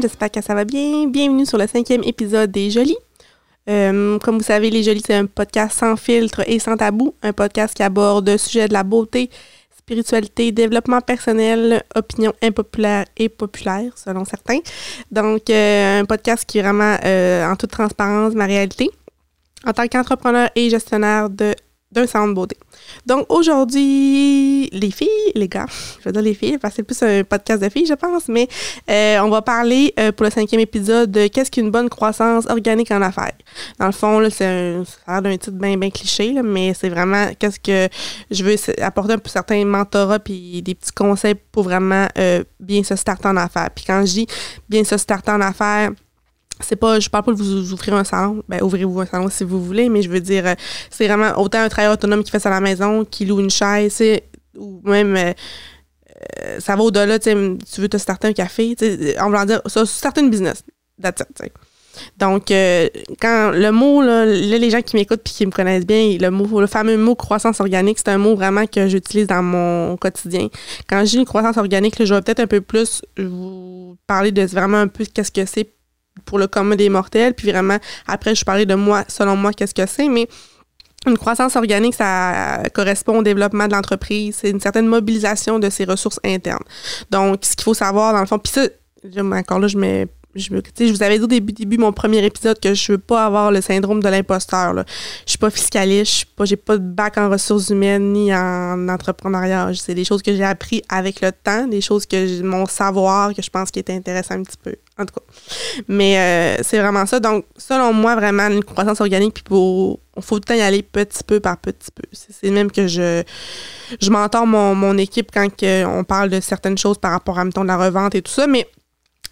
j'espère que ça va bien. Bienvenue sur le cinquième épisode des Jolies. Euh, comme vous savez, Les Jolies, c'est un podcast sans filtre et sans tabou, un podcast qui aborde le sujet de la beauté, spiritualité, développement personnel, opinion impopulaire et populaire, selon certains. Donc, euh, un podcast qui est vraiment euh, en toute transparence ma réalité en tant qu'entrepreneur et gestionnaire de d'un salon de beauté. Donc aujourd'hui, les filles, les gars, je vais dire les filles, parce que c'est plus un podcast de filles, je pense, mais euh, on va parler euh, pour le cinquième épisode de qu'est-ce qu'une bonne croissance organique en affaires? Dans le fond, là, c'est un, ça l'air titre bien, bien cliché, mais c'est vraiment qu'est-ce que je veux apporter un peu certains mentorats puis des petits conseils pour vraiment euh, bien se starter en affaires. Puis quand je dis bien se starter en affaires, c'est pas je parle pas de vous ouvrir un salon. Ben ouvrez-vous un salon si vous voulez mais je veux dire euh, c'est vraiment autant un travailleur autonome qui fait ça à la maison qui loue une chaise ou même euh, euh, ça va au-delà tu veux te starter un café en voulant dire ça starter une business. That's donc quand le mot là, les gens qui m'écoutent puis qui me connaissent bien le mot le fameux mot croissance organique c'est un mot vraiment que j'utilise dans mon quotidien. Quand j'ai une croissance organique je vais peut-être un peu plus vous parler de vraiment un peu qu'est-ce que c'est pour le commun des mortels. Puis vraiment, après, je parlais de moi, selon moi, qu'est-ce que c'est, mais une croissance organique, ça correspond au développement de l'entreprise. C'est une certaine mobilisation de ses ressources internes. Donc, ce qu'il faut savoir, dans le fond, puis ça, encore là, je mets je, je vous avais dit au début, début mon premier épisode que je veux pas avoir le syndrome de l'imposteur. Je suis pas fiscaliste, je pas, j'ai pas de bac en ressources humaines ni en entrepreneuriat. C'est des choses que j'ai appris avec le temps, des choses que mon savoir que je pense qui est intéressant un petit peu. En tout cas. Mais euh, c'est vraiment ça. Donc, selon moi, vraiment, une croissance organique, puis pour. Il faut tout le temps y aller petit peu par petit peu. C'est même que je, je m'entends mon, mon équipe quand on parle de certaines choses par rapport à, mettons, la revente et tout ça. Mais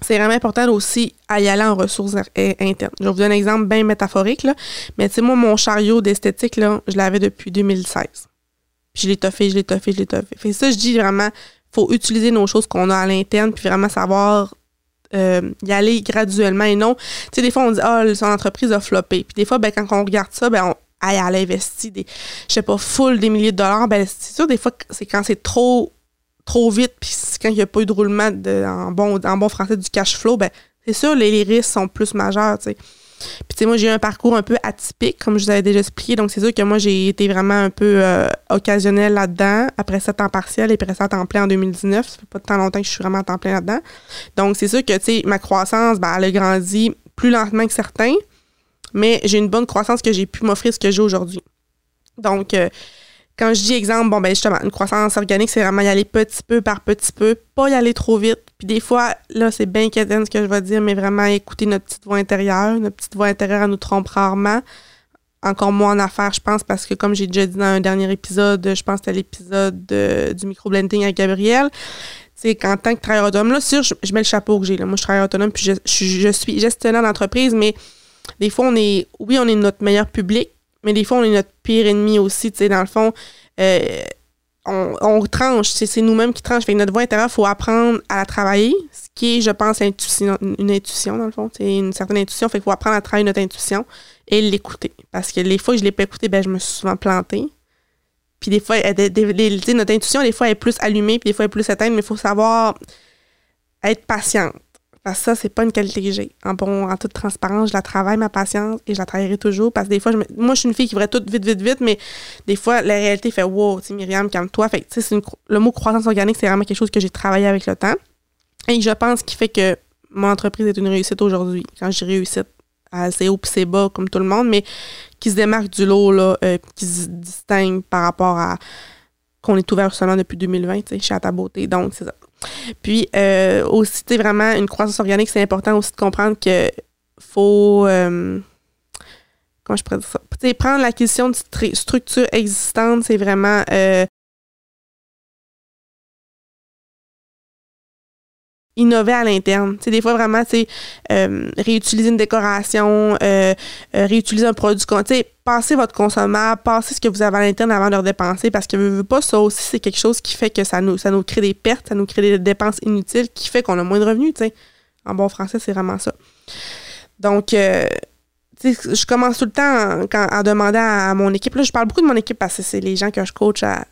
c'est vraiment important aussi à y aller en ressources internes. Je vais vous donner un exemple bien métaphorique, là. mais tu sais, moi, mon chariot d'esthétique, là, je l'avais depuis 2016. Puis je l'ai toffé, je l'ai toffé, je l'ai toffé. Fait ça, je dis vraiment, faut utiliser nos choses qu'on a à l'interne, puis vraiment savoir euh, y aller graduellement et non. Tu sais, des fois, on dit, ah, son entreprise a floppé. Puis des fois, ben, quand on regarde ça, ben, on, elle, a investi des, je sais pas, full des milliers de dollars. Ben, c'est sûr, des fois, c'est quand c'est trop trop vite, puis quand il n'y a pas eu de roulement en, bon, en bon français du cash flow, ben c'est sûr, les, risques sont plus majeurs, tu sais. Puis, tu sais, moi, j'ai eu un parcours un peu atypique, comme je vous avais déjà expliqué. Donc, c'est sûr que moi, j'ai été vraiment un peu euh, occasionnel là-dedans, après ça, temps partiel et après ça, temps plein en 2019. Ça fait pas tant longtemps que je suis vraiment à temps plein là-dedans. Donc, c'est sûr que, tu sais, ma croissance, ben, elle a grandi plus lentement que certains, mais j'ai une bonne croissance que j'ai pu m'offrir ce que j'ai aujourd'hui. Donc, euh, quand je dis exemple, bon, ben justement, une croissance organique, c'est vraiment y aller petit peu par petit peu, pas y aller trop vite. Puis des fois, là, c'est bien quétaine ce que je vais dire, mais vraiment écouter notre petite voix intérieure. Notre petite voix intérieure, elle nous trompe rarement. Encore moins en affaires, je pense, parce que comme j'ai déjà dit dans un dernier épisode, je pense que c'était l'épisode du micro-blending avec Gabriel, c'est qu'en tant que travailleur autonome, là, sûr, je, mets le chapeau que j'ai. Moi, je suis travailleur autonome, puis je, je suis gestionnaire d'entreprise, mais des fois, on est, oui, on est notre meilleur public, mais des fois, on est notre pire ennemi aussi. Tu sais, dans le fond, euh, on, on, tranche. C'est nous-mêmes qui tranche. Fait notre voix intérieure, il faut apprendre à la travailler, ce qui est, je pense, une intuition, dans le fond. C'est une certaine intuition. Fait qu'il faut apprendre à travailler notre intuition et l'écouter. Parce que les fois que je ne l'ai pas écouté, ben, je me suis souvent plantée. Puis des fois, notre intuition, des fois, elle est plus allumée, puis des fois, elle est plus éteinte, mais il faut savoir être patiente. Parce ça, c'est pas une qualité que j'ai. En, bon, en toute transparence, je la travaille, ma patience, et je la travaillerai toujours. Parce que des fois, moi, je suis une fille qui voudrait tout vite, vite, vite, mais des fois, la réalité fait Wow, tu Myriam, calme-toi. Fait tu sais, le mot croissance organique, c'est vraiment quelque chose que j'ai travaillé avec le temps. Et je pense qu'il fait que mon entreprise est une réussite aujourd'hui. Quand j'ai réussite, c'est haut puis c'est bas, comme tout le monde, mais qui se démarque du lot, euh, qui se distingue par rapport à qu'on est ouvert seulement depuis 2020, tu sais, chez ta beauté. Donc, c'est ça. Puis euh, aussi, c'est vraiment une croissance organique, c'est important aussi de comprendre que faut. Euh, comment je pourrais dire ça? prendre l'acquisition de structures existantes, c'est vraiment euh, innover à l'interne. C'est des fois vraiment, tu euh, réutiliser une décoration, euh, euh, réutiliser un produit, tu sais, passer votre consommable, passer ce que vous avez à l'interne avant de le dépenser parce que vous pas ça aussi, c'est quelque chose qui fait que ça nous, ça nous crée des pertes, ça nous crée des dépenses inutiles qui fait qu'on a moins de revenus, tu sais. En bon français, c'est vraiment ça. Donc, euh, je commence tout le temps quand, à demander à, mon équipe. Là, je parle beaucoup de mon équipe parce que c'est les gens que je coach à,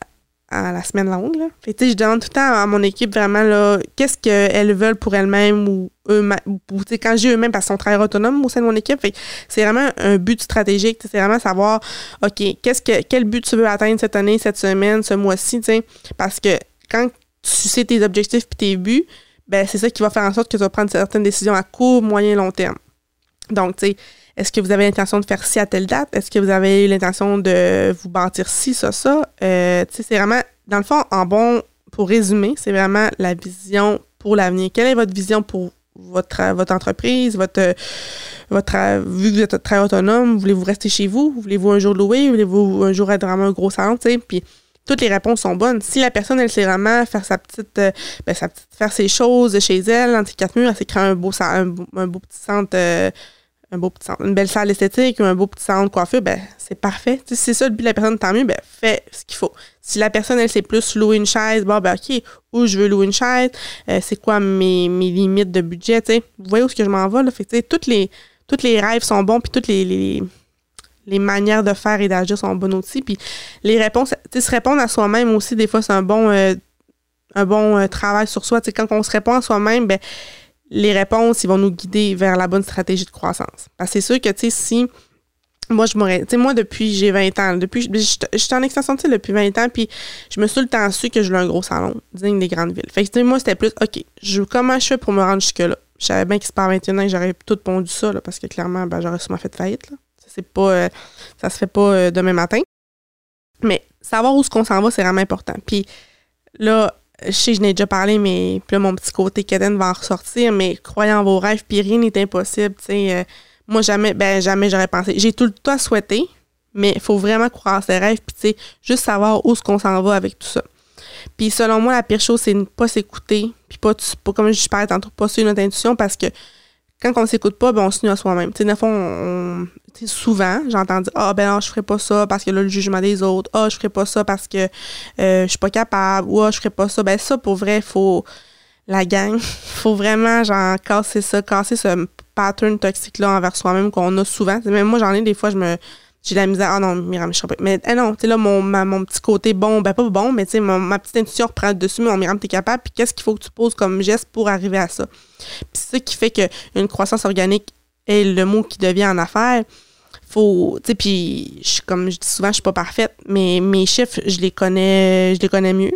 à la semaine longue. Là. Je demande tout le temps à mon équipe vraiment là, qu'est-ce qu'elles veulent pour elles-mêmes ou eux ou, quand j'ai eux-mêmes parce qu'ils sont très autonomes au sein de mon équipe. c'est vraiment un but stratégique. C'est vraiment savoir OK, qu'est-ce que quel but tu veux atteindre cette année, cette semaine, ce mois-ci, parce que quand tu sais tes objectifs et tes buts, ben c'est ça qui va faire en sorte que tu vas prendre certaines décisions à court, moyen, long terme. Donc, tu sais, est-ce que vous avez l'intention de faire ci à telle date? Est-ce que vous avez l'intention de vous bâtir ci, ça, ça? Euh, c'est vraiment, dans le fond, en bon, pour résumer, c'est vraiment la vision pour l'avenir. Quelle est votre vision pour votre, votre entreprise, votre, votre, vu que vous êtes très autonome, voulez-vous rester chez vous? Voulez-vous un jour louer? Voulez-vous un jour être vraiment un gros salon? Puis toutes les réponses sont bonnes. Si la personne, elle sait vraiment faire sa petite, euh, ben, sa petite faire ses choses chez elle, entre quatre murs, elle s'est un beau, un, beau petit centre euh, un beau petit centre, une belle salle esthétique ou un beau petit centre de coiffure, ben c'est parfait. si c'est ça le but de la personne, tant mieux, ben fais ce qu'il faut. Si la personne, elle sait plus louer une chaise, bon, ben OK, où je veux louer une chaise, euh, c'est quoi mes, mes, limites de budget, tu sais. Vous voyez où est-ce que je m'en vais, là? Fait toutes les, toutes les rêves sont bons, puis toutes les, les, les manières de faire et d'agir sont bonnes aussi. Puis les réponses, tu se répondre à soi-même aussi, des fois, c'est un bon, euh, un bon euh, travail sur soi. Tu quand on se répond à soi-même, ben les réponses, ils vont nous guider vers la bonne stratégie de croissance. Parce que c'est sûr que, tu sais, si moi, je m'aurais. Tu sais, moi, depuis j'ai 20 ans, depuis. J'étais en extension de depuis 20 ans, puis je me suis le temps su que je voulais un gros salon, digne des grandes villes. Fait que, moi, c'était plus, OK, je, comment je fais pour me rendre jusque-là? Je savais bien que c'est pas 21 ans que j'aurais tout pondu ça, là, parce que clairement, ben, j'aurais sûrement fait faillite, là. C'est pas. Euh, ça se fait pas euh, demain matin. Mais savoir où ce qu'on s'en va, c'est vraiment important. Puis là, je sais, je n'ai déjà parlé, mais puis mon petit côté caden va en ressortir, mais croyez en vos rêves, puis rien n'est impossible. Euh, moi, jamais, ben jamais j'aurais pensé. J'ai tout le temps souhaité, mais il faut vraiment croire en ses rêves, puis juste savoir où ce qu'on s'en va avec tout ça. Puis selon moi, la pire chose, c'est ne pas s'écouter, puis pas, pas, comme je parlais tantôt, pas suivre notre intuition, parce que quand on s'écoute pas, ben on se nuit à soi-même. Tu sais, on, souvent, j'entends dire Ah, ben non, je ferai pas ça parce que là, le jugement des autres. Ah, je ferai pas ça parce que euh, je suis pas capable. Ou ah, je ferai pas ça. Ben, ça, pour vrai, faut. La gang, faut vraiment, genre, casser ça, casser ce pattern toxique-là envers soi-même qu'on a souvent. Même moi, j'en ai des fois, je me j'ai la misère. Ah non, Miram, je serais pas. Mais eh non, tu sais, là, mon, mon petit côté bon, ben pas bon, mais tu sais, ma petite intuition reprend le dessus, mais Miram, t'es capable. Puis qu'est-ce qu'il faut que tu poses comme geste pour arriver à ça? Puis ça qui fait qu'une croissance organique est le mot qui devient en affaires. Faut, tu sais, puis comme je dis souvent, je suis pas parfaite, mais mes chiffres, je les connais, je les connais mieux.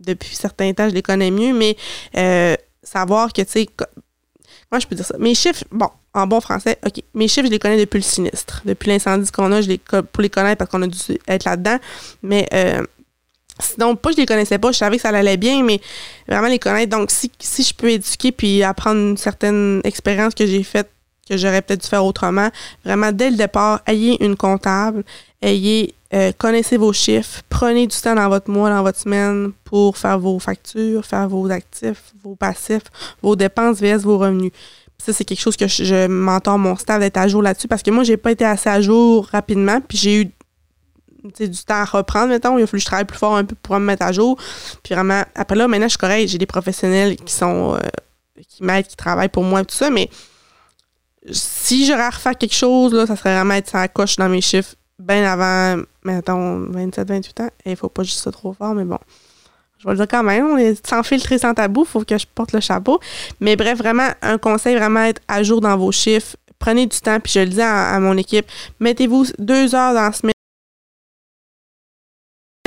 Depuis certains temps, je les connais mieux, mais euh, savoir que, tu sais, moi, je peux dire ça. Mes chiffres, bon, en bon français, OK. Mes chiffres, je les connais depuis le sinistre. Depuis l'incendie qu'on a, je les, pour les connaître parce qu'on a dû être là-dedans. Mais euh, sinon, pas je les connaissais pas, je savais que ça allait bien, mais vraiment les connaître. Donc, si, si je peux éduquer puis apprendre une certaine expérience que j'ai faite, que j'aurais peut-être dû faire autrement, vraiment, dès le départ, ayez une comptable, ayez, euh, connaissez vos chiffres, prenez du temps dans votre mois, dans votre semaine pour faire vos factures, faire vos actifs, vos passifs, vos dépenses vs vos revenus. Ça, c'est quelque chose que je, m'entends mon staff d'être à jour là-dessus parce que moi, j'ai pas été assez à jour rapidement, puis j'ai eu du temps à reprendre, mettons. Il a fallu que je travaille plus fort un peu pour me mettre à jour. Puis vraiment, après là, maintenant, je suis correcte. J'ai des professionnels qui sont euh, qui m'aident, qui travaillent pour moi, tout ça, mais si j'aurais à refaire quelque chose, là, ça serait vraiment être ça coche dans mes chiffres bien avant, mettons, 27, 28 ans. Il faut pas juste ça trop fort, mais bon je vais le dire quand même, on est sans filtre sans tabou, il faut que je porte le chapeau. Mais bref, vraiment, un conseil, vraiment être à jour dans vos chiffres. Prenez du temps, puis je le dis à, mon équipe, mettez-vous deux heures dans la semaine.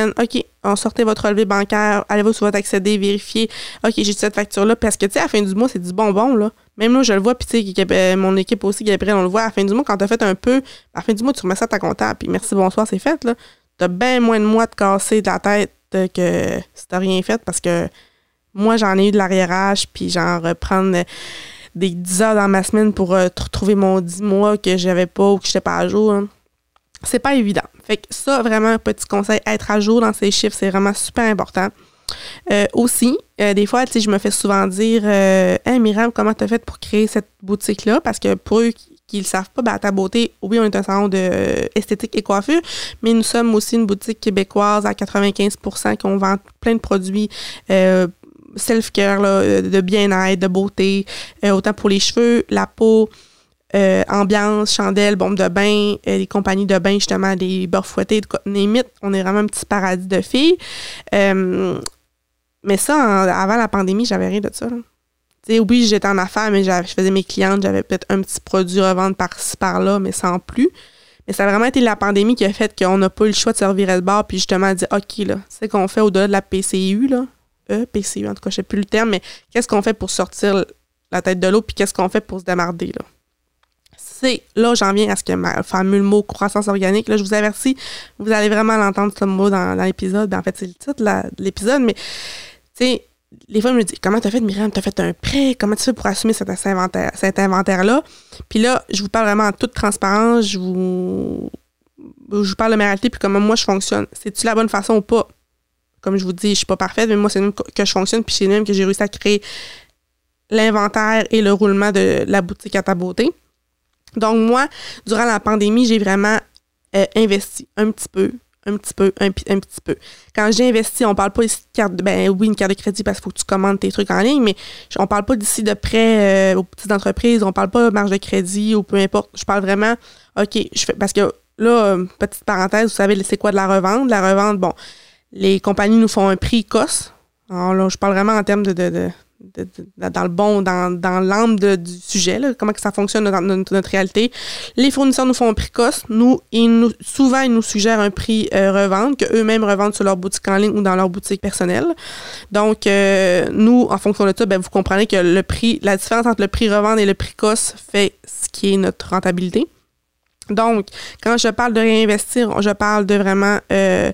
OK, on sortez votre relevé bancaire, allez-vous sur votre accédé, vérifiez. OK, j'ai cette facture-là. Parce que, tu sais, à la fin du mois, c'est du bonbon, là. Même là, je le vois, puis tu sais, mon équipe aussi, Gabriel, on le voit. À la fin du mois, quand tu as fait un peu, à la fin du mois, tu remets ça à ta comptable, puis merci, bonsoir, c'est fait, là. Tu as bien moins de mois de casser de la tête que si t'as rien fait parce que moi, j'en ai eu de l'arriérage, puis genre reprendre des 10 heures dans ma semaine pour euh, retrouver mon 10 mois que j'avais pas ou que j'étais pas à jour. Hein. C'est pas évident. Fait que ça, vraiment, un petit conseil, être à jour dans ces chiffres, c'est vraiment super important. Euh, aussi, euh, des fois, je me fais souvent dire Hey Myriam, comment tu as fait pour créer cette boutique-là? Parce que pour eux qui ne le savent pas, ben, ta beauté, oui, on est un salon de euh, esthétique et coiffure, mais nous sommes aussi une boutique québécoise à 95% qu'on vend plein de produits euh, self-care, euh, de bien-être, de beauté, autant pour les cheveux, la peau, euh, ambiance, chandelles, bombes de bain, euh, des compagnies de bain, justement, des beurres fouettés, limite, on est vraiment un petit paradis de filles. Euh, mais ça, avant la pandémie, j'avais rien de ça. oui, j'étais en affaires, mais je faisais mes clientes, j'avais peut-être un petit produit à revendre par-ci, par-là, mais sans plus. Mais ça a vraiment été la pandémie qui a fait qu'on n'a pas eu le choix de servir le bar, puis justement dire, OK, là, c'est qu'on fait au-delà de la PCU, là. E, PCU, en tout cas, je sais plus le terme, mais qu'est-ce qu'on fait pour sortir la tête de l'eau, puis qu'est-ce qu'on fait pour se démarder, là? C'est, là, j'en viens à ce que ma fameux mot croissance organique, là, je vous avertis, vous allez vraiment l'entendre, ce mot, dans, l'épisode. Ben, en fait, c'est le titre de l'épisode, mais, tu sais, les fois, je me dis, comment t'as fait, Myriam? T'as fait un prêt? Comment tu fais pour assumer cet, inventaire, cet inventaire-là? Puis là, je vous parle vraiment en toute transparence. Je vous, je parle de ma réalité puis comment moi je fonctionne. C'est-tu la bonne façon ou pas? Comme je vous dis, je suis pas parfaite, mais moi, c'est même que je fonctionne puis c'est même que j'ai réussi à créer l'inventaire et le roulement de la boutique à ta beauté. Donc, moi, durant la pandémie, j'ai vraiment euh, investi un petit peu un petit peu, un, petit peu. Quand j'ai investi, on parle pas ici de carte, ben oui, une carte de crédit parce qu'il faut que tu commandes tes trucs en ligne, mais on parle pas d'ici de prêt euh, aux petites entreprises, on parle pas de marge de crédit ou peu importe. Je parle vraiment, OK, je fais, parce que là, euh, petite parenthèse, vous savez, c'est quoi de la revente? La revente, bon, les compagnies nous font un prix COS. Alors là, je parle vraiment en termes de dans le bon, dans, dans l'âme du sujet, comment que ça fonctionne dans notre, réalité. Les fournisseurs nous font un prix cost. Nous, ils nous, souvent, ils nous suggèrent un prix euh, revente qu'eux-mêmes revendent sur leur boutique en ligne ou dans leur boutique personnelle. Donc, euh, nous, en fonction de ça, ben, vous comprenez que le prix, la différence entre le prix revente et le prix cost fait ce qui est notre rentabilité. Donc, quand je parle de réinvestir, je parle de vraiment euh,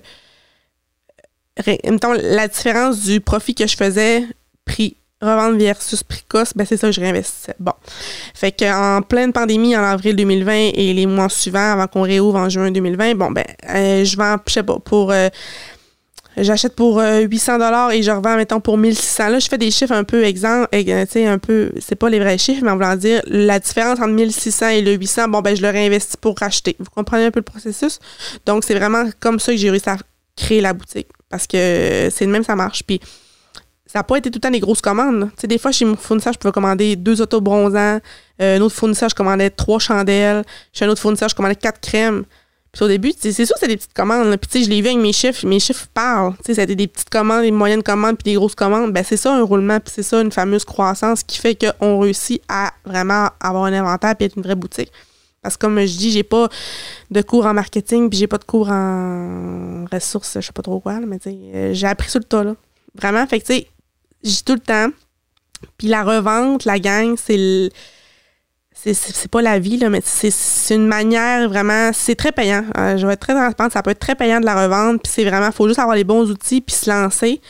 la différence du profit que je faisais prix revente versus précoce, ben c'est ça que je réinvestissais. Bon. Fait qu'en pleine pandémie, en avril 2020 et les mois suivants, avant qu'on réouvre en juin 2020, bon, ben, euh, je vends, je sais pas, pour. Euh, j'achète pour 800 euh, dollars et je revends, mettons, pour 1600. Là, je fais des chiffres un peu exemples, tu sais, un peu, c'est pas les vrais chiffres, mais en voulant dire, la différence entre 1600 et le 800, bon, ben, je le réinvestis pour racheter. Vous comprenez un peu le processus? Donc, c'est vraiment comme ça que j'ai réussi à créer la boutique. Parce que c'est le même, ça marche. Puis, ça n'a pas été tout le temps des grosses commandes. Des fois, chez mon fournisseur, je pouvais commander deux autos bronzants. Euh, un autre fournisseur, je commandais trois chandelles. Chez un autre fournisseur, je commandais quatre crèmes. Puis au début, c'est sûr c'est des petites commandes. Puis tu sais, je l'ai vu avec mes chiffres. Mes chiffres parlent. Tu sais, c'était des petites commandes, des moyennes commandes, puis des grosses commandes. Ben c'est ça un roulement, puis c'est ça une fameuse croissance qui fait qu'on réussit à vraiment avoir un inventaire puis être une vraie boutique. Parce que comme je dis, j'ai pas de cours en marketing, puis j'ai pas de cours en ressources, je sais pas trop quoi, mais tu sais, euh, j'ai appris sur le tas, là. Vraiment, fait que tu sais, j'ai tout le temps. Puis la revente, la gang, c'est c'est pas la vie, là, mais c'est une manière vraiment. C'est très payant. Euh, je vais être très transparente. Ça peut être très payant de la revente. Puis c'est vraiment. Il faut juste avoir les bons outils puis se lancer.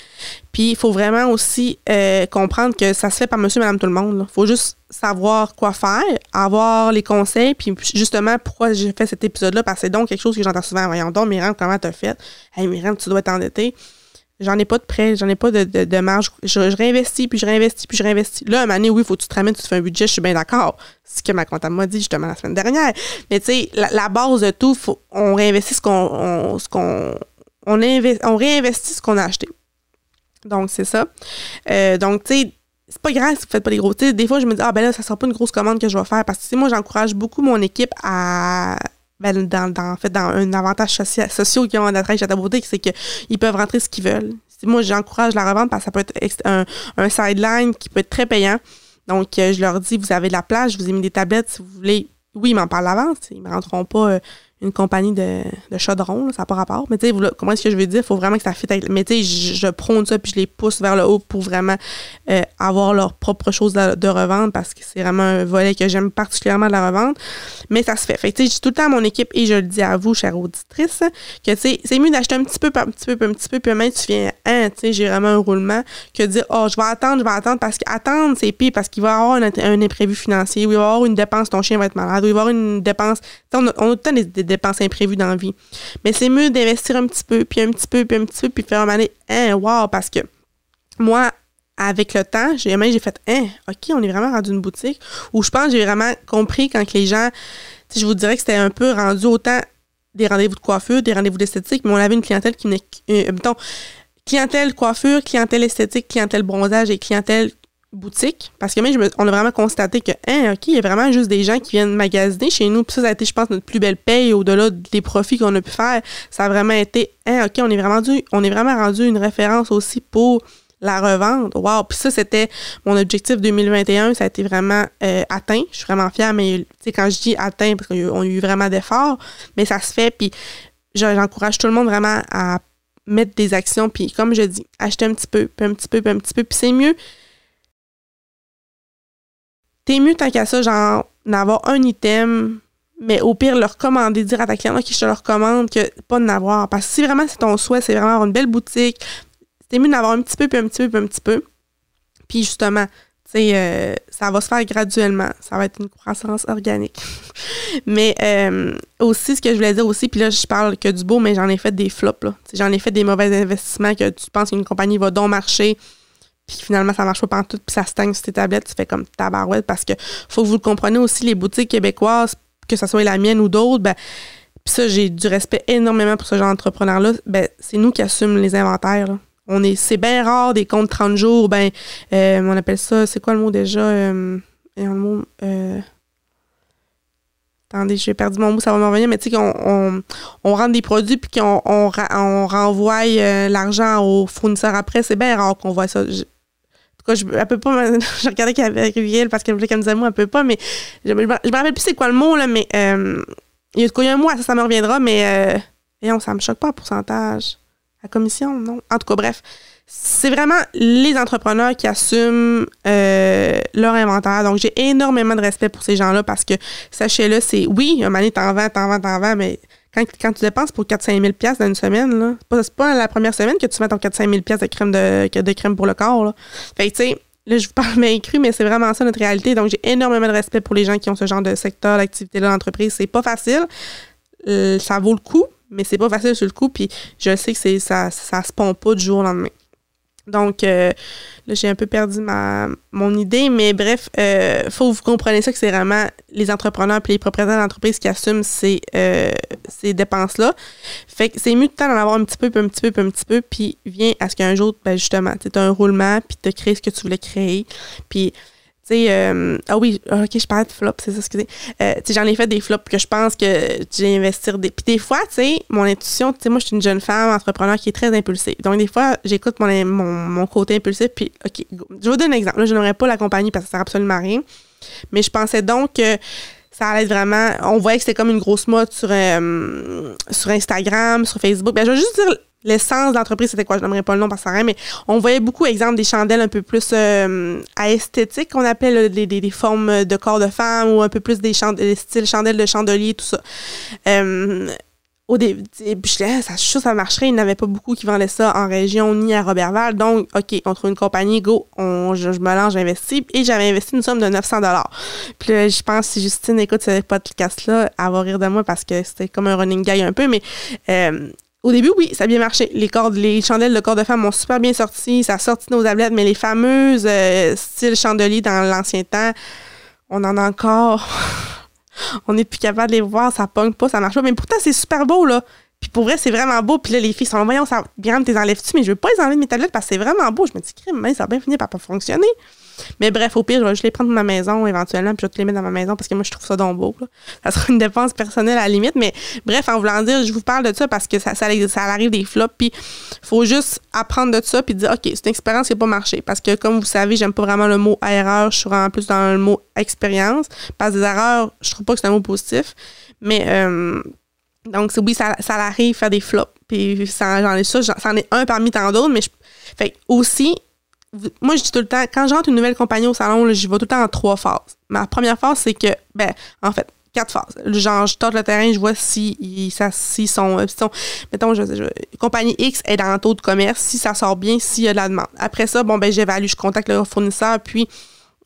Puis il faut vraiment aussi euh, comprendre que ça se fait par monsieur, madame, tout le monde. Il faut juste savoir quoi faire, avoir les conseils. Puis justement, pourquoi j'ai fait cet épisode-là? Parce que c'est donc quelque chose que j'entends souvent. Voyons donc, Myriam, comment t'as fait? Hey, Myriam, tu dois t'endetter. J'en ai pas de prêt, j'en ai pas de, de, marge. Je, réinvestis, puis je réinvestis, puis je réinvestis. Là, à un moment donné, oui, il faut que tu te ramènes, tu te fais un budget, je suis bien d'accord. C'est ce que ma comptable m'a dit justement la semaine dernière. Mais tu sais, la, base de tout, faut, on réinvestit ce qu'on. ce qu'on on, on réinvestit ce qu'on a acheté. Donc, c'est ça. Euh, donc, tu sais, c'est pas grave si vous faites pas des gros. sais, des fois, je me dis, ah ben là, ça sera pas une grosse commande que je vais faire. Parce que, moi, j'encourage beaucoup mon équipe à ben, dans, dans, en fait, dans un avantage social, social qu'ils ont à chez ta beauté, c'est qu'ils peuvent rentrer ce qu'ils veulent. Moi, j'encourage la revente parce que ça peut être un, un sideline qui peut être très payant. Donc, euh, je leur dis, vous avez de la place, je vous ai mis des tablettes si vous voulez. Oui, ils m'en parlent avant. Ils ne rentreront pas euh, une compagnie de, de chaudron, ça n'a pas rapport. Mais tu sais, comment est-ce que je veux dire? Il faut vraiment que ça fitte avec. Mais tu sais, je, prône ça puis je les pousse vers le haut pour vraiment euh, avoir leur propre chose de, revente parce que c'est vraiment un volet que j'aime particulièrement de la revente. Mais ça se fait. Fait tu sais, je dis tout le temps à mon équipe et je le dis à vous, chère auditrice, que tu sais, c'est mieux d'acheter un petit peu, un petit peu, un petit peu, puis même tu viens, hein, tu sais, j'ai vraiment un roulement, que de dire, oh, je vais attendre, je vais attendre parce qu'attendre, c'est pire parce qu'il va y avoir un, imprévu financier, ou il va y avoir une dépense, ton chien va être malade, ou il va y avoir une dépense. On a, on a, tout le temps des dépenses imprévues dans la vie. Mais c'est mieux d'investir un petit peu, puis un petit peu, puis un petit peu, puis faire un année, hein, wow, parce que moi, avec le temps, j'ai j'ai fait, hein, OK, on est vraiment rendu une boutique où je pense que j'ai vraiment compris quand les gens, je vous dirais que c'était un peu rendu autant des rendez-vous de coiffure, des rendez-vous d'esthétique, mais on avait une clientèle qui venait, euh, mettons, clientèle coiffure, clientèle esthétique, clientèle bronzage et clientèle boutique, parce que même, on a vraiment constaté que, hein, OK, il y a vraiment juste des gens qui viennent magasiner chez nous. Puis ça, ça a été, je pense, notre plus belle paye au-delà des profits qu'on a pu faire. Ça a vraiment été, hein, OK, on est vraiment, on est vraiment rendu une référence aussi pour la revente. Wow! Puis ça, c'était mon objectif 2021. Ça a été vraiment euh, atteint. Je suis vraiment fière, mais quand je dis atteint, parce qu'on a eu vraiment d'efforts, mais ça se fait. Puis j'encourage tout le monde vraiment à mettre des actions. Puis comme je dis, acheter un petit peu, puis un petit peu, puis un petit peu. Puis c'est mieux t'es mieux tant qu'à ça, genre, d'avoir un item, mais au pire, le recommander, dire à ta cliente, OK, je te le recommande, que pas de n'avoir. Parce que si vraiment c'est ton souhait, c'est vraiment avoir une belle boutique, c'est mieux d'avoir un petit peu, puis un petit peu, puis un petit peu. Puis justement, tu sais, euh, ça va se faire graduellement. Ça va être une croissance organique. mais euh, aussi, ce que je voulais dire aussi, puis là, je parle que du beau, mais j'en ai fait des flops. J'en ai fait des mauvais investissements que tu penses qu'une compagnie va donc marcher puis finalement ça marche pas tout, puis ça stagne sur tes tablettes, tu fais comme tabarouette parce que faut que vous le compreniez aussi, les boutiques québécoises, que ce soit la mienne ou d'autres, ben, puis ça, j'ai du respect énormément pour ce genre d'entrepreneur-là, ben, c'est nous qui assumons les inventaires. On est, c'est bien rare des comptes 30 jours, ben, euh, on appelle ça, c'est quoi le mot déjà? Euh, le mot, euh, Attendez, j'ai perdu mon mot, ça va me revenir, mais tu sais qu'on on, on rentre des produits puis qu'on on, on renvoie l'argent aux fournisseurs après, c'est bien rare qu'on voit ça je, elle pas, regardais qu'elle avait Rivière parce qu'elle voulait qu'elle me dise un mot, elle peut pas, mais je, me rappelle plus c'est quoi le mot, là, mais euh, il y a un mois, ça, ça me reviendra, mais euh, ça me choque pas, pourcentage. La commission, non. En tout cas, bref. C'est vraiment les entrepreneurs qui assument euh, leur inventaire. Donc, j'ai énormément de respect pour ces gens-là parce que, sachez-le, c'est oui, un moment t'en vends, t'en vends, t'en vends, mais quand, tu dépenses pour 4-5 000 dans une semaine, c'est pas, la première semaine que tu mets ton 4-5 000 de crème, de, crème pour le corps. Fait tu sais, là, je vous parle bien cru, mais c'est vraiment ça notre réalité. Donc, j'ai énormément de respect pour les gens qui ont ce genre de secteur d'activité-là d'entreprise. C'est pas facile. Euh, ça vaut le coup, mais c'est pas facile sur le coup. Puis, je sais que ça, ça se pond pas du jour au lendemain. Donc, euh, là, j'ai un peu perdu ma, mon idée, mais bref, euh, faut que vous compreniez ça que c'est vraiment les entrepreneurs et les propriétaires d'entreprise qui assument ces, euh, ces dépenses-là. Fait que c'est mieux de temps d'en avoir un petit peu, puis un petit peu, un petit peu, puis vient à ce qu'un jour, ben justement, tu as un roulement, puis tu créé ce que tu voulais créer. Puis sais, euh, ah oui, ah, ok, je parlais de flop, c'est ça, excusez. Euh, tu sais, j'en ai fait des flops que je pense que j'ai investir des. Puis des fois, tu sais, mon intuition, tu sais, moi, je suis une jeune femme entrepreneur qui est très impulsive. Donc, des fois, j'écoute mon, mon, côté impulsif, puis, ok, je vous donne un exemple. Là, je n'aurais pas la compagnie parce que ça sert absolument à rien. Mais je pensais donc que ça allait être vraiment. On voyait que c'était comme une grosse mode sur, euh, sur Instagram, sur Facebook. Ben, je vais juste dire l'essence de l'entreprise, c'était quoi? Je n'aimerais pas le nom parce que rien, mais on voyait beaucoup, exemple, des chandelles un peu plus euh, à esthétique, qu'on appelle des, formes de corps de femme ou un peu plus des, styles chandelles de chandelier, tout ça. Euh, au début, je disais, ça, ça marcherait. Il n'y avait pas beaucoup qui vendaient ça en région ni à Robertval. Donc, OK, on trouve une compagnie, go, on, je, me lance, j'investis. Et j'avais investi une somme de 900 Puis là, je pense, si Justine écoute ce podcast-là, elle va rire de moi parce que c'était comme un running guy un peu. Mais euh, au début, oui, ça a bien marché. Les, cordes, les chandelles de corps de femme ont super bien sorti. Ça a sorti nos tablettes, mais les fameuses euh, styles chandeliers dans l'ancien temps, on en a encore. on n'est plus capable de les voir, ça pogne pas, ça marche pas. Mais pourtant, c'est super beau, là. Puis pour vrai, c'est vraiment beau. Puis là, les filles sont voyons, ça, bien, t'es enlèves-tu, mais je veux pas les enlever de mes tablettes parce que c'est vraiment beau. Je me dis, crime, ça a bien fini par pas fonctionner. Mais bref, au pire, je vais juste les prendre de ma maison éventuellement, puis je vais te les mettre dans ma maison parce que moi, je trouve ça donc beau. Ça sera une dépense personnelle à la limite. Mais bref, en voulant dire, je vous parle de ça parce que ça, ça, arrive des flops. Puis faut juste apprendre de ça, puis dire, OK, c'est une expérience qui n'a pas marché. Parce que comme vous savez, j'aime pas vraiment le mot erreur. Je suis vraiment plus dans le mot expérience. Parce que des erreurs, je trouve pas que c'est un mot positif. Mais. Euh, donc, oui, ça, ça arrive faire des flops. Puis, j'en ai ça, j'en ai un parmi tant d'autres, mais je, fait aussi, moi, je dis tout le temps, quand j'entre une nouvelle compagnie au salon, j'y vais tout le temps en trois phases. Ma première phase, c'est que, ben, en fait, quatre phases. Genre, je tente le terrain, je vois si, ça, si sont, euh, sont, mettons, je, compagnie X est dans le taux de commerce, si ça sort bien, s'il y a de la demande. Après ça, bon, ben, j'évalue, je contacte le fournisseur, puis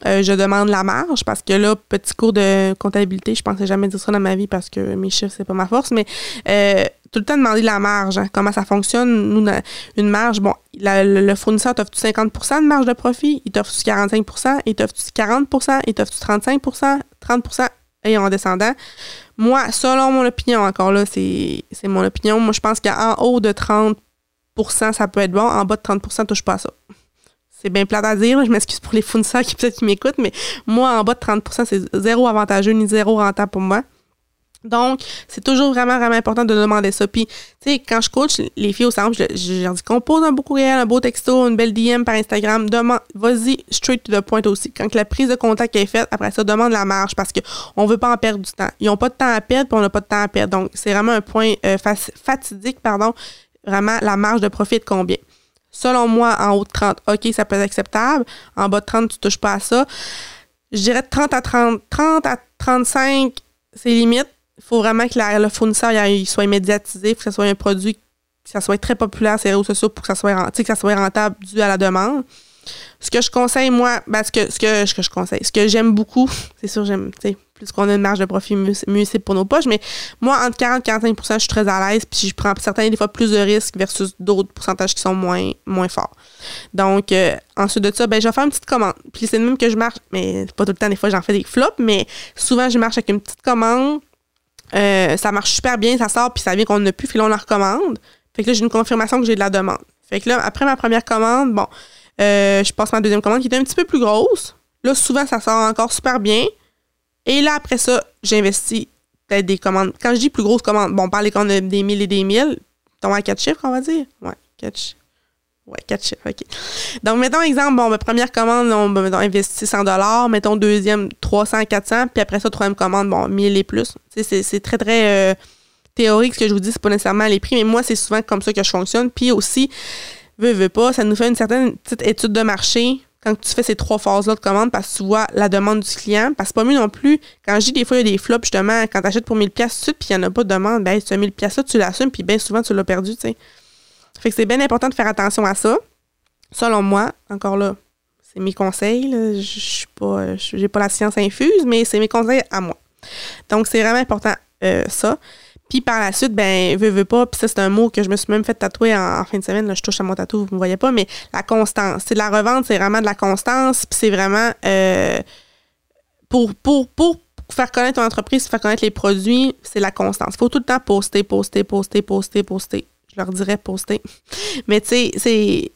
euh, je demande la marge parce que là, petit cours de comptabilité, je pensais jamais dire ça dans ma vie parce que mes chiffres, c'est pas ma force, mais euh, tout le temps demander la marge, hein, comment ça fonctionne. Nous, une marge, bon, le, fournisseur t'offre 50% de marge de profit, il t'offre 45% il t'offre 40% il t'offre 35% 30% et en descendant. Moi, selon mon opinion, encore là, c'est mon opinion, moi je pense qu'en haut de 30% ça peut être bon, en bas de 30% touche pas à ça c'est bien plat à dire, je m'excuse pour les fournisseurs qui peut-être qui m'écoutent, mais moi, en bas de 30% c'est zéro avantageux ni zéro rentable pour moi. Donc, c'est toujours vraiment, vraiment important de demander ça. Puis, tu sais, quand je coach les filles au centre, je, leur dis compose un beau courriel, un beau texto, une belle DM par Instagram. Demande, vas-y straight to the point aussi. Quand la prise de contact est faite, après ça, demande la marge parce qu'on veut pas en perdre du temps. Ils n'ont pas de temps à perdre, puis on n'a pas de temps à perdre. Donc, c'est vraiment un point euh, fatidique, pardon. Vraiment, la marge de profit de combien? Selon moi, en haut de 30, OK, ça peut être acceptable. En bas de 30, tu touches pas à ça. Je dirais 30 à 30, 30 à 35, c'est limite faut vraiment que le fournisseur il soit médiatisé, que ce soit un produit, que ça soit très populaire sur les réseaux sociaux pour que ça soit, que ça soit rentable dû à la demande. Ce que je conseille, moi, ben, ce, que, ce, que, que je conseille, ce que j'aime beaucoup, c'est sûr, j'aime, plus qu'on a une marge de profit, mieux, c'est pour nos poches, mais moi, entre 40 et 45 je suis très à l'aise, puis je prends certains, des fois, plus de risques versus d'autres pourcentages qui sont moins, moins forts. Donc, euh, ensuite de ça, ben, je vais faire une petite commande. Puis c'est même que je marche, mais pas tout le temps, des fois, j'en fais des flops, mais souvent, je marche avec une petite commande euh, ça marche super bien, ça sort, puis ça vient qu'on n'a plus, puis là, on la recommande. Fait que là, j'ai une confirmation que j'ai de la demande. Fait que là, après ma première commande, bon, euh, je passe ma deuxième commande qui est un petit peu plus grosse. Là, souvent, ça sort encore super bien. Et là, après ça, j'investis peut-être des commandes. Quand je dis plus grosse commande, bon, on parle des des mille et des mille. Tombe à quatre chiffres, on va dire. Ouais, quatre chiffres. Ouais, quatre chiffres, OK. Donc, mettons exemple, bon, ma première commande, on va investir 100 mettons deuxième 300, 400, puis après ça, troisième commande, bon, 1000 et plus. C'est très, très euh, théorique ce que je vous dis, c'est pas nécessairement les prix, mais moi, c'est souvent comme ça que je fonctionne. Puis aussi, veux, veux pas, ça nous fait une certaine petite étude de marché quand tu fais ces trois phases-là de commande parce que tu vois la demande du client. Parce que pas mieux non plus, quand je dis des fois, il y a des flops, justement, quand tu achètes pour 1000$ tout puis il n'y en a pas de demande, ben, tu as 1000$ là, tu l'assumes, puis bien souvent, tu l'as perdu, tu sais. Fait que c'est bien important de faire attention à ça. Selon moi, encore là, c'est mes conseils. Je suis pas, j'ai pas la science infuse, mais c'est mes conseils à moi. Donc, c'est vraiment important euh, ça. Puis par la suite, ben, veux, veux pas, puis ça, c'est un mot que je me suis même fait tatouer en, fin de semaine. Là, je touche à mon tatou, vous ne me voyez pas, mais la constance. C'est de la revente, c'est vraiment de la constance, puis c'est vraiment euh, pour, pour, pour faire connaître ton entreprise, faire connaître les produits, c'est la constance. Il faut tout le temps poster, poster, poster, poster, poster je leur dirais poster. Mais tu sais, c'est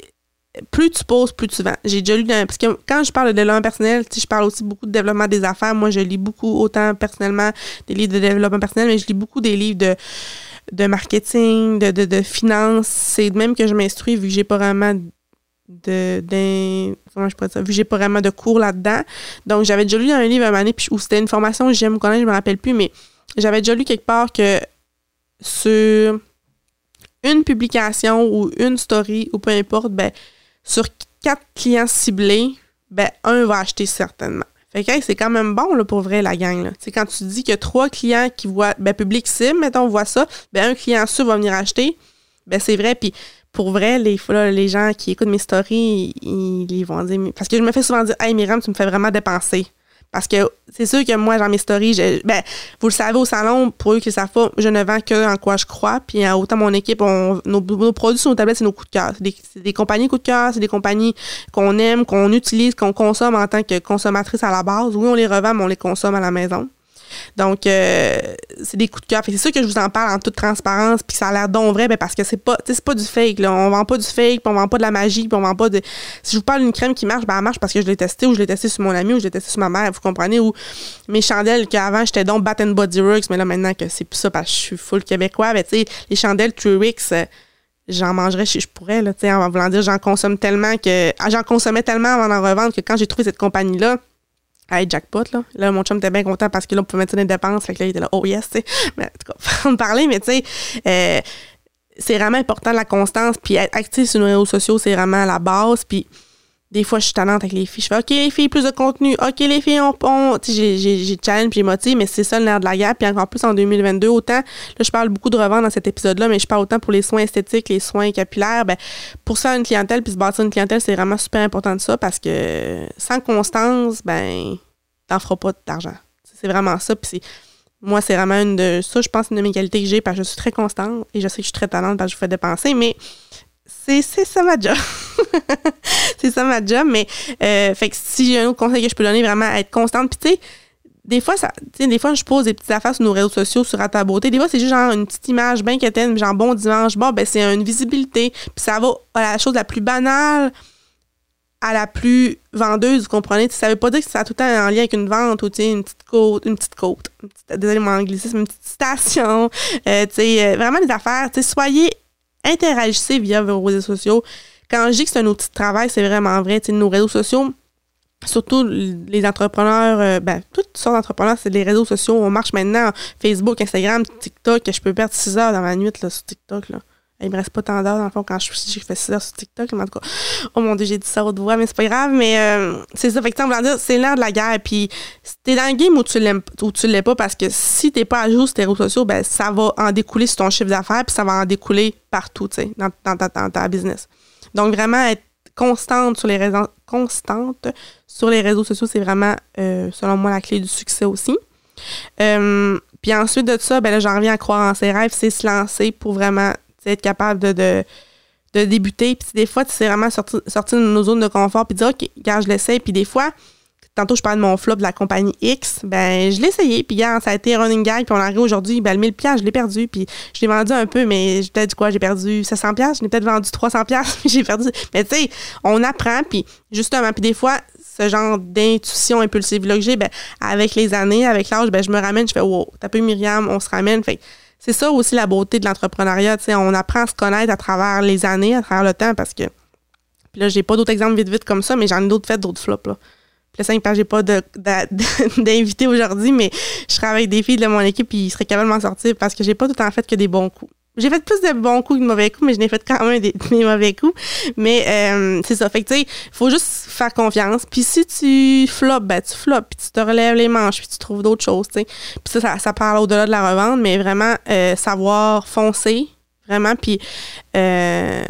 plus tu poses, plus tu vends. J'ai déjà lu, parce que quand je parle de développement personnel, je parle aussi beaucoup de développement des affaires. Moi, je lis beaucoup, autant personnellement, des livres de développement personnel, mais je lis beaucoup des livres de, de marketing, de, de, de finance. C'est même que je m'instruis vu que j'ai pas vraiment de, comment je pourrais dire, vu que j'ai pas vraiment de cours là-dedans. Donc, j'avais déjà lu un livre à un moment donné, où c'était une formation, j'aime connaître, je me rappelle plus, mais j'avais déjà lu quelque part que sur une publication ou une story ou peu importe, ben, sur quatre clients ciblés, ben, un va acheter certainement. Fait que c'est quand même bon là, pour vrai la gang. C'est quand tu dis a trois clients qui voient, ben, public cible, mettons, on voit ça, ben, un client sûr va venir acheter, ben, c'est vrai. Puis pour vrai, les, les gens qui écoutent mes stories, ils, ils, vont dire, parce que je me fais souvent dire, hey Myriam, tu me fais vraiment dépenser. Parce que c'est sûr que moi, dans mes stories, ben, vous le savez au salon, pour eux qui savent pas, je ne vends que en quoi je crois. Puis euh, autant mon équipe, nos, produits sur nos tablettes, c'est nos coups de cœur. C'est des, compagnies coups de cœur, c'est des compagnies qu'on aime, qu'on utilise, qu'on consomme en tant que consommatrice à la base. Oui, on les revend, mais on les consomme à la maison. Donc, euh, c'est des coups de cœur. C'est sûr que je vous en parle en toute transparence, puis ça a l'air donc vrai, parce que c'est pas, c'est pas du fake. Là. On vend pas du fake, puis on vend pas de la magie, puis on vend pas de. Si je vous parle d'une crème qui marche, ben elle marche parce que je l'ai testée, ou je l'ai testée sur mon ami, ou je l'ai testée sur ma mère, vous comprenez, ou mes chandelles qu'avant j'étais donc Bat Body Works, mais là maintenant que c'est plus ça parce que je suis full québécois, ben tu sais, les chandelles Truex, euh, j'en mangerais si je pourrais, là, tu sais, en voulant dire, j'en consomme tellement que. Ah, j'en consommais tellement avant d'en revendre que quand j'ai trouvé cette compagnie-là, Hey, jackpot, là. Là, mon chum était bien content parce que là, on pouvait mettre des dépenses. Fait que là, il était là, oh yes, tu sais. Mais en tout cas, on parler, mais tu sais, euh, c'est vraiment important la constance. Puis être actif sur nos réseaux sociaux, c'est vraiment la base. Puis des fois, je suis talente avec les filles. Je fais, OK, les filles, plus de contenu. OK, les filles, on. on j'ai challenge puis j'ai motivé, mais c'est ça le nerf de la guerre. Puis encore plus en 2022, autant. Là, je parle beaucoup de revente dans cet épisode-là, mais je parle autant pour les soins esthétiques, les soins capillaires. Ben, pour ça, une clientèle, puis se bâtir une clientèle, c'est vraiment super important de ça parce que sans constance, ben, t'en feras pas d'argent. C'est vraiment ça. Puis moi, c'est vraiment une de ça, je pense, une de mes qualités que j'ai parce que je suis très constante et je sais que je suis très talente parce que je vous fais dépenser, mais c'est ça ma job. c'est ça ma job, mais euh, fait que si j'ai un autre conseil que je peux donner, vraiment être constante. Puis tu sais, des fois, ça, des fois, je pose des petites affaires sur nos réseaux sociaux, sur à ta beauté. Des fois, c'est juste genre une petite image bien quétaine, genre bon dimanche. Bon, ben, c'est une visibilité. Puis ça va à la chose la plus banale à la plus vendeuse, vous comprenez? Ça veut pas dire que ça a tout le temps en lien avec une vente ou une petite côte, une petite côte, désolé mon anglicisme, une petite station, euh, euh, vraiment des affaires. Soyez, interagissez via vos réseaux sociaux. Quand je dis que c'est un outil de travail, c'est vraiment vrai. Nos réseaux sociaux, surtout les entrepreneurs, euh, ben, toutes sortes d'entrepreneurs, c'est les réseaux sociaux. On marche maintenant Facebook, Instagram, TikTok. Je peux perdre 6 heures dans ma nuit là, sur TikTok. Il me reste pas tant d'heures, dans le fond, quand je, fais 6 heures sur TikTok. Mais en tout cas, oh mon Dieu, j'ai dit ça haute voix, mais c'est pas grave. Mais euh, c'est ça. Fait que, c'est l'heure de la guerre. Puis, t'es dans le game où tu l'aimes ou tu l'es pas, parce que si t'es pas à jour sur tes réseaux sociaux, ben, ça va en découler sur ton chiffre d'affaires, puis ça va en découler partout, tu sais, dans, dans, ta business. Donc, vraiment, être constante sur les réseaux, constante sur les réseaux sociaux, c'est vraiment, euh, selon moi, la clé du succès aussi. Euh, puis ensuite de ça, ben là, j'en reviens à croire en ses rêves, c'est se lancer pour vraiment être capable de, de, de débuter. Puis des fois, c'est vraiment sortir, de nos zones de confort puis dire, OK, quand je l'essaie. Puis des fois, tantôt, je parlais de mon flop de la compagnie X. Ben, je l'ai essayé. Puis, ça a été running gag. Puis, on arrive aujourd'hui. Ben, le 1000 je l'ai perdu. Puis, je l'ai vendu un peu, mais j'ai peut-être quoi? J'ai perdu 700 Je l'ai peut-être vendu 300 puis j'ai perdu. Mais, tu sais, on apprend. Puis, justement, puis des fois, ce genre d'intuition impulsive-là que j'ai, ben, avec les années, avec l'âge, ben, je me ramène. Je fais, wow, t'as peu Myriam, on se ramène. Fait c'est ça aussi la beauté de l'entrepreneuriat. On apprend à se connaître à travers les années, à travers le temps, parce que. Puis là, j'ai pas d'autres exemples vite vite comme ça, mais j'en ai d'autres faits, d'autres flops. Là. Le 5 pages, j'ai pas d'invité aujourd'hui, mais je travaille avec des filles de mon équipe et ils seraient capables de m'en sortir parce que j'ai pas tout en fait que des bons coups. J'ai fait plus de bons coups que de mauvais coups, mais je n'ai fait quand même des, mauvais coups. Mais euh, c'est ça. Fait que tu sais, faut juste faire confiance. Puis si tu flops, ben tu flops, puis tu te relèves les manches, puis tu trouves d'autres choses, tu sais. Puis ça, ça, parle au-delà de la revente, mais vraiment euh, savoir foncer, vraiment. Puis euh,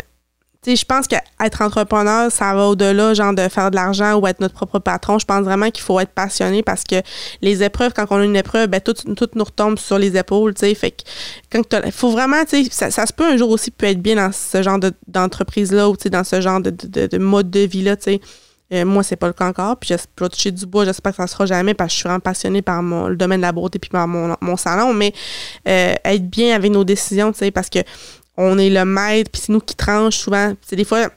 je pense qu'être entrepreneur, ça va au-delà, genre, de faire de l'argent ou être notre propre patron. Je pense vraiment qu'il faut être passionné parce que les épreuves, quand on a une épreuve, ben, tout, tout nous retombe sur les épaules, tu sais. Fait que, quand il faut vraiment, tu sais, ça, se peut un jour aussi peut être bien dans ce genre d'entreprise-là ou, tu sais, dans ce genre de, de, mode de vie-là, tu sais. Euh, moi, c'est pas le cas encore. Puis, je vais toucher du bois. J'espère que ça sera jamais parce que je suis vraiment passionnée par mon, le domaine de la beauté puis par mon, mon salon. Mais euh, être bien avec nos décisions, tu sais, parce que on est le maître, puis c'est nous qui tranche souvent. C'est des fois,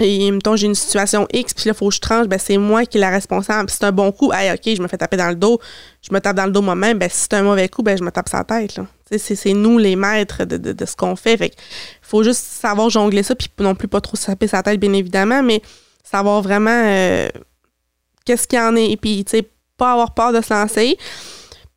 et mettons, j'ai une situation X, puis là, il faut que je tranche, ben c'est moi qui est la responsable. Si c'est un bon coup, hey, OK, je me fais taper dans le dos, je me tape dans le dos moi-même, ben si c'est un mauvais coup, ben je me tape sa tête. C'est nous les maîtres de, de, de ce qu'on fait. Fait faut juste savoir jongler ça, puis non plus pas trop se taper sa tête, bien évidemment, mais savoir vraiment euh, qu'est-ce qu'il y en est, et puis, tu sais, pas avoir peur de se lancer.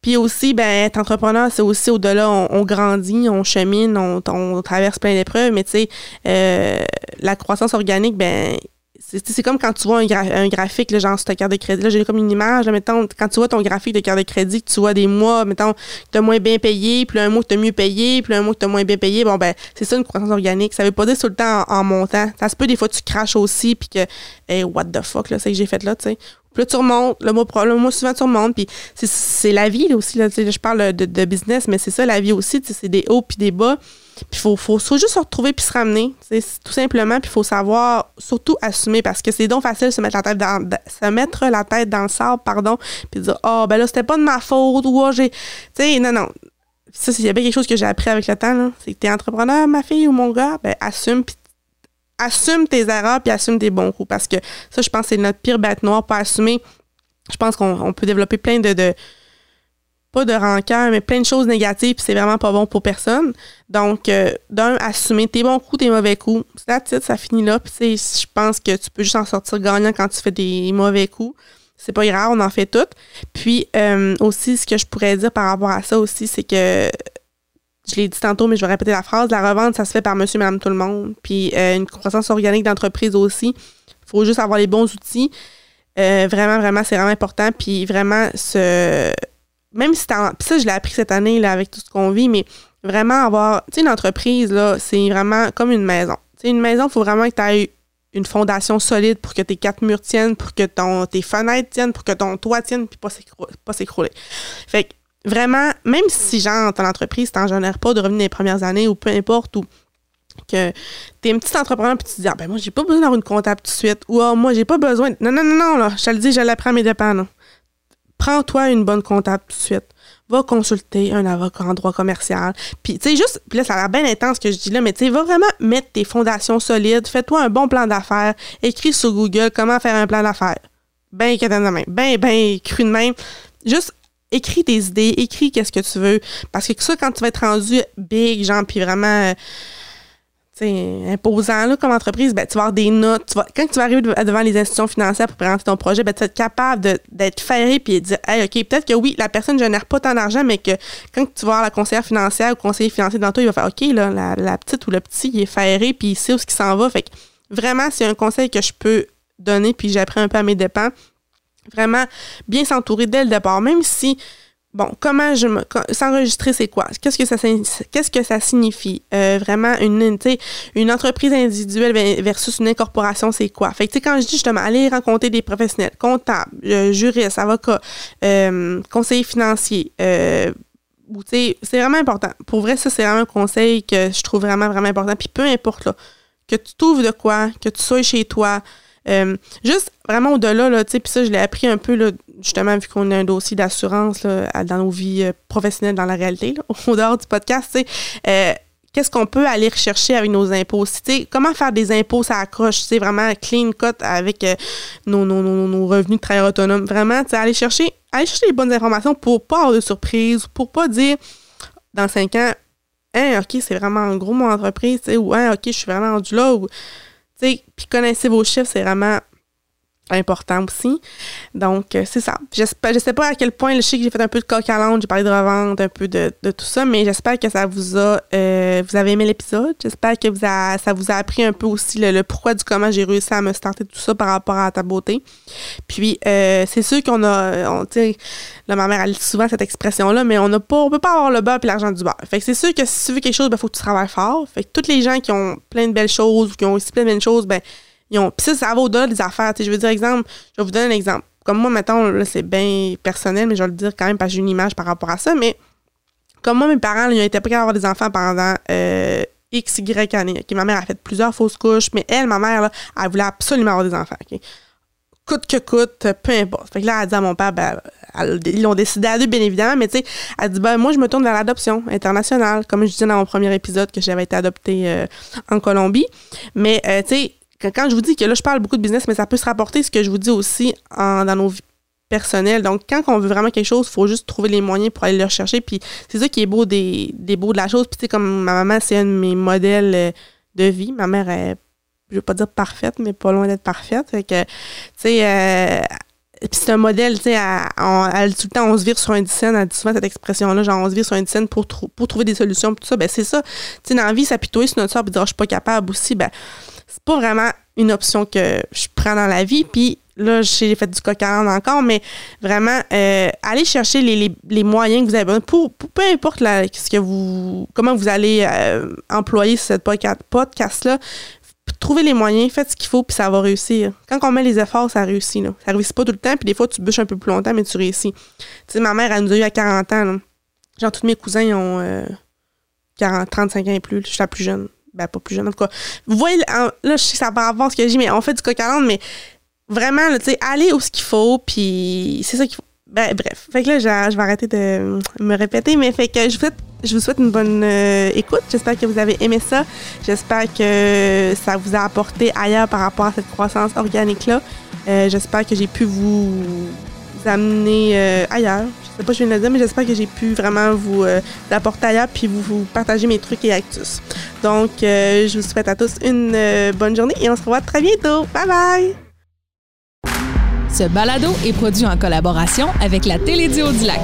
Puis aussi, ben, être entrepreneur, c'est aussi au-delà, on, grandit, on chemine, on, on traverse plein d'épreuves, mais tu sais, euh, la croissance organique, ben, c'est comme quand tu vois un, graphique, là, genre sur ta carte de crédit. Là, j'ai comme une image. Là, mettons, quand tu vois ton graphique de carte de crédit, tu vois des mois, mettons, que tu as moins bien payé, puis un mois que tu as mieux payé, puis un mois que tu as moins bien payé. Bon, ben, c'est ça une croissance organique. Ça veut pas dire tout le temps en, montant. Ça se peut, des fois, tu craches aussi, puis que, hey, what the fuck, là, c'est que j'ai fait là, tu sais. Puis là, tu remontes, le mois, le suivant, tu remontes. Puis c'est la vie là, aussi. Là, je parle de, business, mais c'est ça, la vie aussi. C'est des hauts puis des bas. Puis il faut, juste se retrouver puis se ramener, tout simplement. Puis il faut savoir surtout assumer parce que c'est donc facile de se mettre la tête dans, se mettre la tête dans le sable, pardon, puis dire oh ben là c'était pas de ma faute ou oh, j'ai, tu sais non non. Ça c'est y a bien quelque chose que j'ai appris avec le temps c'est que t'es entrepreneur ma fille ou mon gars, ben assume puis assume tes erreurs puis assume tes bons coups parce que ça je pense c'est notre pire bête noire pas assumer. Je pense qu'on peut développer plein de pas de rancœur, mais plein de choses négatives, puis c'est vraiment pas bon pour personne. Donc, euh, d'un, assumer tes bons coups, tes mauvais coups. C'est ça finit là. Puis, je pense que tu peux juste en sortir gagnant quand tu fais des mauvais coups. C'est pas grave, on en fait toutes. Puis, euh, aussi, ce que je pourrais dire par rapport à ça aussi, c'est que je l'ai dit tantôt, mais je vais répéter la phrase, la revente, ça se fait par monsieur, madame, tout le monde. Puis, euh, une croissance organique d'entreprise aussi. Il faut juste avoir les bons outils. vraiment, vraiment, c'est vraiment important. Puis, vraiment, se même si t'as. Puis ça, je l'ai appris cette année là, avec tout ce qu'on vit, mais vraiment avoir. Tu sais, une entreprise, là, c'est vraiment comme une maison. Tu sais, une maison, il faut vraiment que tu aies une fondation solide pour que tes quatre murs tiennent, pour que ton, tes fenêtres tiennent, pour que ton toit tienne, puis pas s'écrouler. Fait que vraiment, même si, genre, ton entreprise t'en pas de revenus les premières années ou peu importe, ou que t'es un petit entrepreneur puis tu te dis ah ben moi j'ai pas besoin d'avoir une comptable tout de suite ou ah moi j'ai pas besoin non non non non là je te le dis je l'apprends à mes dépens prends-toi une bonne comptable tout de suite. va consulter un avocat en droit commercial. Puis, tu sais, juste, puis là, ça a l'air bien intense ce que je dis là, mais tu sais, va vraiment mettre tes fondations solides, fais-toi un bon plan d'affaires, écris sur Google comment faire un plan d'affaires. Ben, de main, ben, ben, cru de même. Juste, écris tes idées, écris qu'est-ce que tu veux. Parce que ça, quand tu vas être rendu big, genre, puis vraiment imposant là, comme entreprise, ben, tu vas avoir des notes. quand tu vas arriver devant les institutions financières pour présenter ton projet, ben, tu vas être capable d'être ferré puis de dire hey, OK, peut-être que oui, la personne ne génère pas tant d'argent, mais que quand tu vas voir la conseillère financière ou conseiller financier dans toi, il va faire OK, là, la, petite ou le petit, il est ferré puis il sait où ce qui s'en va. Fait que vraiment, c'est un conseil que je peux donner puis j'apprends un peu à mes dépens. Vraiment bien s'entourer dès le départ, même si Bon, comment je me s'enregistrer, c'est quoi? Qu'est-ce que ça qu'est-ce que ça signifie? Euh, Vraiment une une entreprise individuelle versus une incorporation, c'est quoi? Fait que tu sais quand je dis justement aller rencontrer des professionnels, comptables, euh, juristes, avocats, euh, conseillers financiers, euh, c'est vraiment important. Pour vrai, ça c'est vraiment un conseil que je trouve vraiment vraiment important. Puis peu importe là, que tu trouves de quoi, que tu sois chez toi, euh, juste vraiment au-delà, là, puis ça, je l'ai appris un peu, là, justement, vu qu'on a un dossier d'assurance dans nos vies euh, professionnelles, dans la réalité, au dehors du podcast. Euh, qu'est-ce qu'on peut aller rechercher avec nos impôts? sais, comment faire des impôts, ça accroche, c'est vraiment clean cut avec nos, nos, nos, revenus de travail autonome. Vraiment, aller chercher, aller chercher les bonnes informations pour pas avoir de surprise, pour pas dire dans cinq ans, hein, OK, c'est vraiment en gros mon entreprise, ou hein, OK, je suis vraiment rendu là, puis connaissez vos chiffres, c'est vraiment important aussi. Donc, euh, c'est ça. J'espère, je sais pas à quel point, je sais que j'ai fait un peu de coq à j'ai parlé de revente, un peu de, tout ça, mais j'espère que ça vous a, euh, vous avez aimé l'épisode. J'espère que vous a, ça vous a appris un peu aussi le, pourquoi du comment j'ai réussi à me starter tout ça par rapport à ta beauté. Puis, euh, c'est sûr qu'on a, on, là, ma mère, elle dit souvent cette expression-là, mais on n'a pas, on peut pas avoir le beurre et l'argent du beurre. Fait que c'est sûr que si tu veux quelque chose, ben, faut que tu travailles fort. Fait que toutes les gens qui ont plein de belles choses ou qui ont aussi plein de belles choses, ben, puis ça, ça va au-delà des affaires. je veux dire, exemple, je vais vous donner un exemple. Comme moi, maintenant, là, c'est bien personnel, mais je vais le dire quand même parce que j'ai une image par rapport à ça. Mais comme moi, mes parents, ils ont été prêts à avoir des enfants pendant euh, X, Y années. Ma mère a fait plusieurs fausses couches, mais elle, ma mère, là, elle voulait absolument avoir des enfants. Coûte que coûte, peu importe. Fait que là, elle dit à mon père, ben, ils l'ont décidé à deux, bien évidemment, mais tu sais, elle dit, ben, moi, je me tourne vers l'adoption internationale, comme je disais dans mon premier épisode que j'avais été adoptée euh, en Colombie. Mais, euh, tu sais, quand je vous dis que là, je parle beaucoup de business, mais ça peut se rapporter ce que je vous dis aussi dans nos vies personnelles. Donc, quand on veut vraiment quelque chose, il faut juste trouver les moyens pour aller le rechercher. Puis, c'est ça qui est beau des, beaux de la chose. Puis, tu sais, comme ma maman, c'est un de mes modèles euh, de vie. Ma mère est, je veux pas dire parfaite, mais pas loin d'être parfaite. Fait que, tu sais, euh, puis c'est un modèle, tu sais, elle, tout le temps, on se vire sur un dizaine, elle dit souvent cette expression-là, genre on se vire sur un dizaine pour, trouver des solutions, tout ça, ben c'est ça. Tu sais, dans la vie, s'apitoyer sur notre sort et dire, oh, je suis pas capable aussi, ben pas vraiment une option que je prends dans la vie. Puis là, j'ai fait du coq encore, mais vraiment, euh, allez chercher les, moyens que vous avez besoin pour, peu importe ce que vous, comment vous allez euh, employer cette podcast-là. Trouvez les moyens, faites ce qu'il faut, puis ça va réussir. Quand on met les efforts, ça réussit. Là. Ça réussit pas tout le temps, puis des fois, tu bûches un peu plus longtemps, mais tu réussis. Tu sais, ma mère, elle nous a eu à 40 ans. Genre, tous mes cousins, ont 40, euh, 35 ans et plus. Je suis la plus jeune ben pas plus jeune en tout cas. Vous voyez, là, je sais que ça rapport à ce que j'ai, mais on fait du coq mais vraiment, tu sais, aller où ce qu'il faut, puis c'est ça qu'il faut. Ben, bref. Fait que là, je, vais arrêter de me répéter, mais fait que je vous souhaite, je vous souhaite une bonne euh, écoute. J'espère que vous avez aimé ça. J'espère que ça vous a apporté ailleurs par rapport à cette croissance organique-là. Euh, j'espère que j'ai pu vous amener euh, ailleurs. Je sais pas si je viens de le dire, mais j'espère que j'ai pu vraiment vous euh, apporter ailleurs puis vous, partager mes trucs et actus. Donc, euh, je vous souhaite à tous une bonne journée et on se revoit très bientôt. Bye bye! Ce balado est produit en collaboration avec la Télédio du Lac.